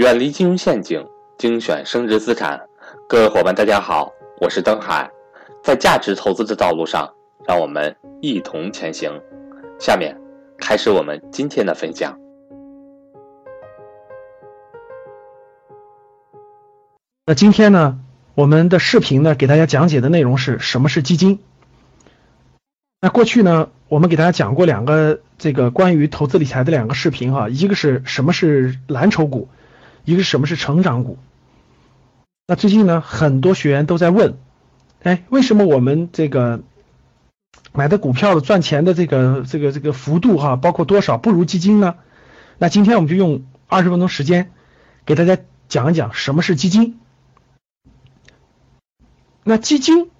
远离金融陷阱，精选升值资产。各位伙伴，大家好，我是登海。在价值投资的道路上，让我们一同前行。下面开始我们今天的分享。那今天呢，我们的视频呢，给大家讲解的内容是什么是基金。那过去呢，我们给大家讲过两个这个关于投资理财的两个视频哈，一个是什么是蓝筹股，一个是什么是成长股。那最近呢，很多学员都在问，哎，为什么我们这个买的股票的赚钱的这个这个这个幅度哈，包括多少不如基金呢？那今天我们就用二十分钟时间给大家讲一讲什么是基金。那基金，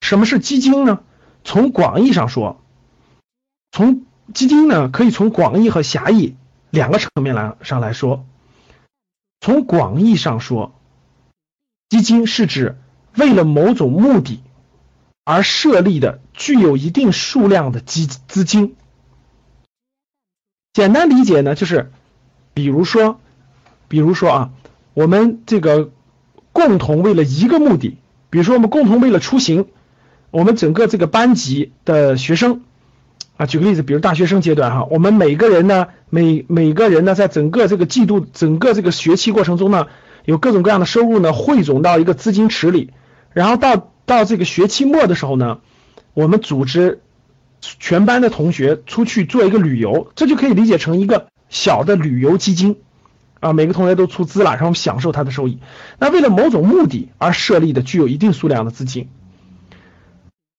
什么是基金呢？从广义上说，从基金呢，可以从广义和狭义两个层面来上来说。从广义上说，基金是指为了某种目的而设立的具有一定数量的基资金。简单理解呢，就是比如说，比如说啊，我们这个共同为了一个目的，比如说我们共同为了出行。我们整个这个班级的学生啊，举个例子，比如大学生阶段哈，我们每个人呢，每每个人呢，在整个这个季度、整个这个学期过程中呢，有各种各样的收入呢，汇总到一个资金池里，然后到到这个学期末的时候呢，我们组织全班的同学出去做一个旅游，这就可以理解成一个小的旅游基金啊，每个同学都出资了，然后享受它的收益。那为了某种目的而设立的，具有一定数量的资金。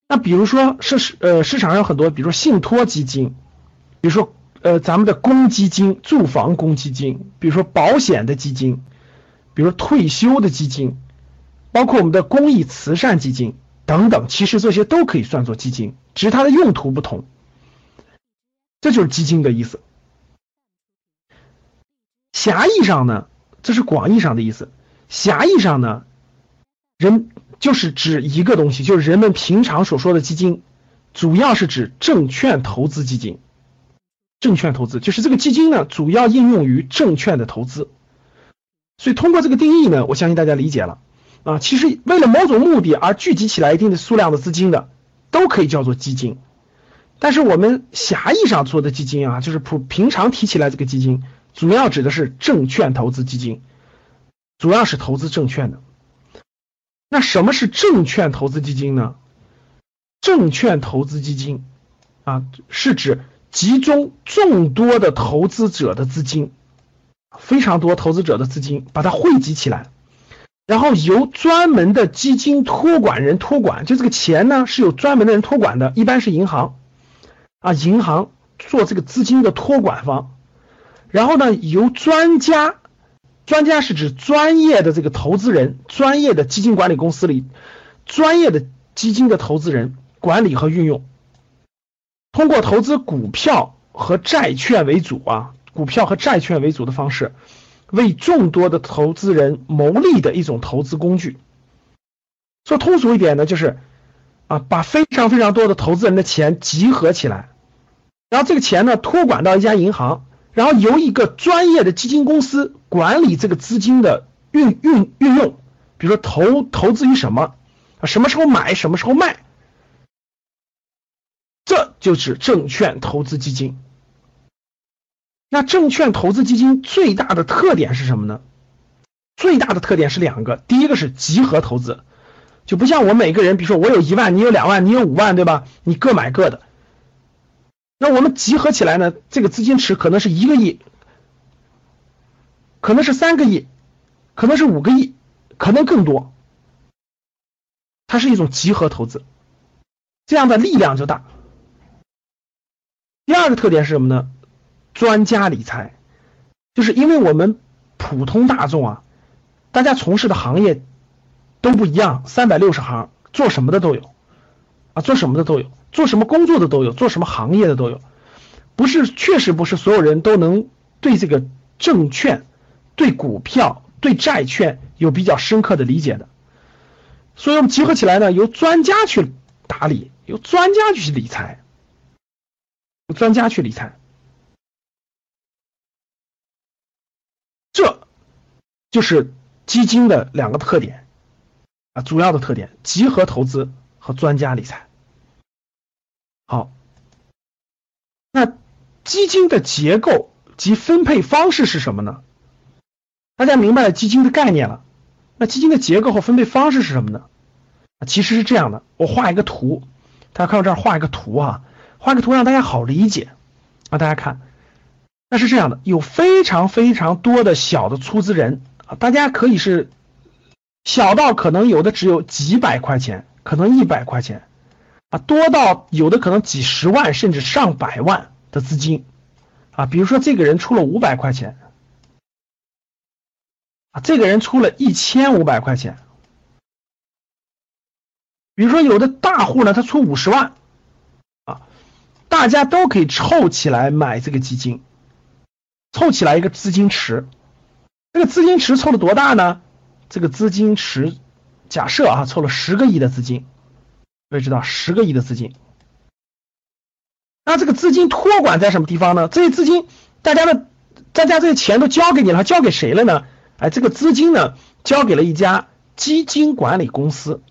那比如说市呃市场上有很多，比如说信托基金，比如说呃咱们的公积金、住房公积金，比如说保险的基金，比如退休的基金，包括我们的公益慈善基金等等，其实这些都可以算作基金，只是它的用途不同。这就是基金的意思。狭义上呢，这是广义上的意思；狭义上呢，人。就是指一个东西，就是人们平常所说的基金，主要是指证券投资基金。证券投资就是这个基金呢，主要应用于证券的投资。所以通过这个定义呢，我相信大家理解了啊。其实为了某种目的而聚集起来一定的数量的资金的，都可以叫做基金。但是我们狭义上说的基金啊，就是普平常提起来这个基金，主要指的是证券投资基金，主要是投资证券的。那什么是证券投资基金呢？证券投资基金啊，是指集中众多的投资者的资金，非常多投资者的资金，把它汇集起来，然后由专门的基金托管人托管，就这个钱呢是有专门的人托管的，一般是银行啊，银行做这个资金的托管方，然后呢由专家。专家是指专业的这个投资人，专业的基金管理公司里，专业的基金的投资人管理和运用，通过投资股票和债券为主啊，股票和债券为主的方式，为众多的投资人谋利的一种投资工具。说通俗一点呢，就是啊，把非常非常多的投资人的钱集合起来，然后这个钱呢托管到一家银行。然后由一个专业的基金公司管理这个资金的运运运用，比如说投投资于什么啊，什么时候买，什么时候卖，就是证券投资基金。那证券投资基金最大的特点是什么呢？最大的特点是两个，第一个是集合投资，就不像我每个人，比如说我有一万，你有两万，你有五万，对吧？你各买各的。那我们集合起来呢？这个资金池可能是一个亿，可能是三个亿，可能是五个亿，可能更多。它是一种集合投资，这样的力量就大。第二个特点是什么呢？专家理财，就是因为我们普通大众啊，大家从事的行业都不一样，三百六十行，做什么的都有啊，做什么的都有。做什么工作的都有，做什么行业的都有，不是，确实不是所有人都能对这个证券、对股票、对债券有比较深刻的理解的。所以我们集合起来呢，由专家去打理，由专家去理财，专家去理财，这就是基金的两个特点啊，主要的特点：集合投资和专家理财。好，那基金的结构及分配方式是什么呢？大家明白了基金的概念了，那基金的结构和分配方式是什么呢？其实是这样的，我画一个图，大家看我这儿画一个图啊，画个图让大家好理解啊。大家看，那是这样的，有非常非常多的小的出资人啊，大家可以是小到可能有的只有几百块钱，可能一百块钱啊，多到有的可能几十万甚至上百万的资金啊。比如说这个人出了五百块钱啊，这个人出了一千五百块钱。比如说，有的大户呢，他出五十万，大家都可以凑起来买这个基金，凑起来一个资金池。这个资金池凑了多大呢？这个资金池，假设啊，凑了十个亿的资金，各位知道十个亿的资金。那这个资金托管在什么地方呢？这些资金，大家的，大家这些钱都交给你了，交给谁了呢？哎，这个资金呢，交给了一家基金管理公司。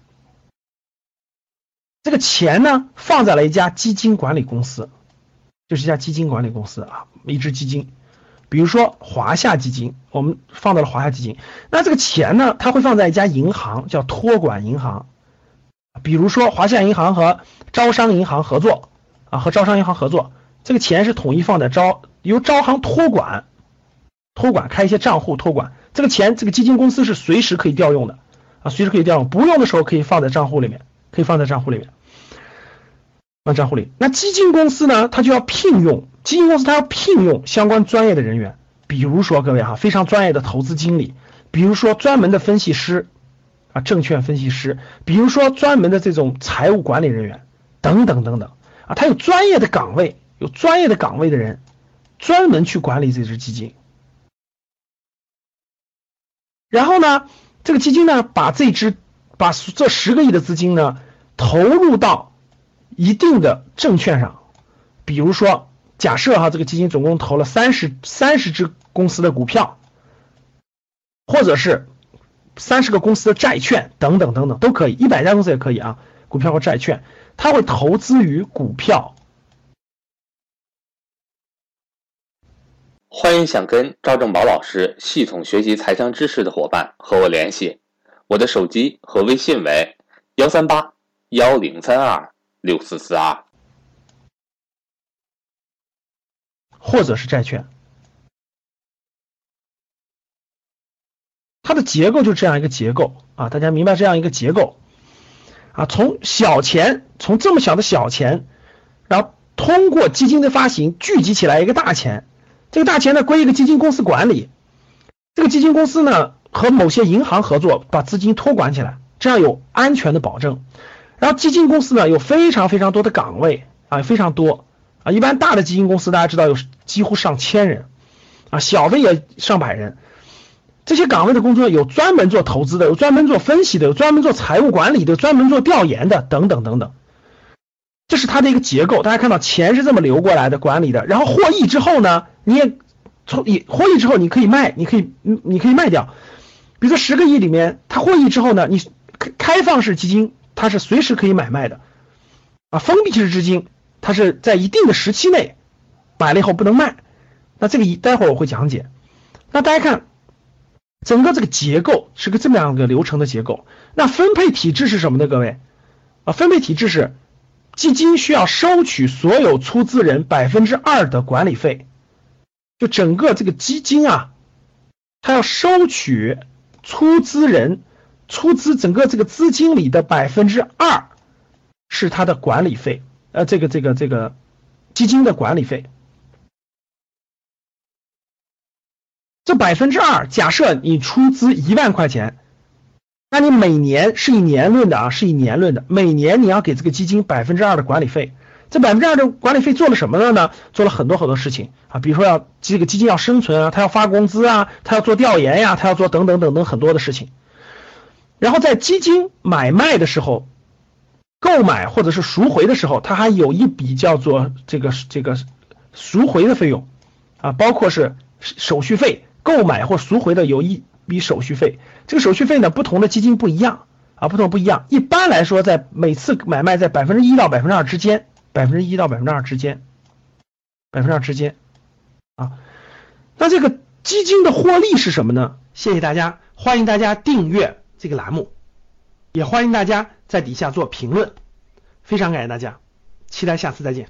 这个钱呢，放在了一家基金管理公司，就是一家基金管理公司啊，一支基金，比如说华夏基金，我们放到了华夏基金。那这个钱呢，它会放在一家银行，叫托管银行，比如说华夏银行和招商银行合作啊，和招商银行合作，这个钱是统一放在招，由招行托管，托管开一些账户托管，这个钱这个基金公司是随时可以调用的啊，随时可以调用，不用的时候可以放在账户里面。可以放在账户里面，放账户里。那基金公司呢？它就要聘用基金公司，它要聘用相关专业的人员，比如说各位哈，非常专业的投资经理，比如说专门的分析师啊，证券分析师，比如说专门的这种财务管理人员等等等等啊，它有专业的岗位，有专业的岗位的人专门去管理这支基金。然后呢，这个基金呢，把这支。把这十个亿的资金呢投入到一定的证券上，比如说，假设哈这个基金总共投了三十三十只公司的股票，或者是三十个公司的债券等等等等都可以，一百家公司也可以啊，股票和债券，它会投资于股票。欢迎想跟赵正宝老师系统学习财商知识的伙伴和我联系。我的手机和微信为幺三八幺零三二六四四二，或者是债券，它的结构就这样一个结构啊，大家明白这样一个结构。啊，从小钱，从这么小的小钱，然后通过基金的发行聚集起来一个大钱，这个大钱呢归一个基金公司管理，这个基金公司呢。和某些银行合作，把资金托管起来，这样有安全的保证。然后基金公司呢，有非常非常多的岗位啊，非常多啊。一般大的基金公司大家知道有几乎上千人啊，小的也上百人。这些岗位的工作有专门做投资的，有专门做分析的，有专门做财务管理的，专门做调研的，等等等等。这是它的一个结构。大家看到钱是这么流过来的，管理的。然后获益之后呢，你也从你获益之后，你可以卖，你可以你可以卖掉。比如说十个亿里面，它获益之后呢，你开开放式基金它是随时可以买卖的，啊，封闭式基金它是在一定的时期内买了以后不能卖。那这个一待会儿我会讲解。那大家看，整个这个结构是个这么样一个流程的结构。那分配体制是什么呢？各位啊，分配体制是基金需要收取所有出资人百分之二的管理费，就整个这个基金啊，它要收取。出资人出资整个这个资金里的百分之二是他的管理费，呃，这个这个这个基金的管理费。这百分之二，假设你出资一万块钱，那你每年是以年论的啊，是以年论的，每年你要给这个基金百分之二的管理费。这百分之二的管理费做了什么了呢？做了很多很多事情啊，比如说要这个基金要生存啊，他要发工资啊，他要做调研呀，他要做等等等等很多的事情。然后在基金买卖的时候，购买或者是赎回的时候，他还有一笔叫做这个这个赎回的费用啊，包括是手续费，购买或赎回的有一笔手续费。这个手续费呢，不同的基金不一样啊，不同不一样。一般来说，在每次买卖在百分之一到百分之二之间，百分之一到百分之二之间，百分之二之间啊。那这个基金的获利是什么呢？谢谢大家，欢迎大家订阅这个栏目，也欢迎大家在底下做评论，非常感谢大家，期待下次再见。